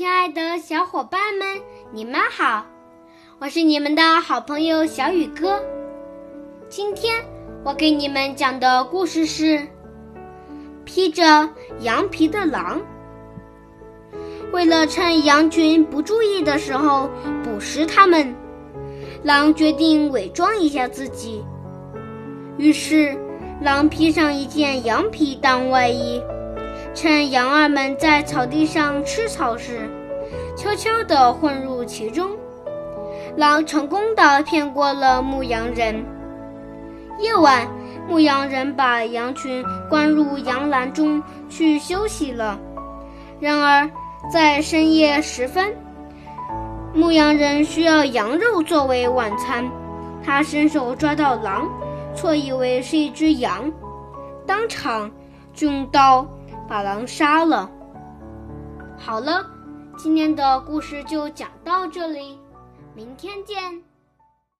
亲爱的小伙伴们，你们好，我是你们的好朋友小雨哥。今天我给你们讲的故事是披着羊皮的狼。为了趁羊群不注意的时候捕食它们，狼决定伪装一下自己。于是，狼披上一件羊皮当外衣。趁羊儿们在草地上吃草时，悄悄地混入其中。狼成功地骗过了牧羊人。夜晚，牧羊人把羊群关入羊栏中去休息了。然而，在深夜时分，牧羊人需要羊肉作为晚餐。他伸手抓到狼，错以为是一只羊，当场就用刀。把狼杀了。好了，今天的故事就讲到这里，明天见。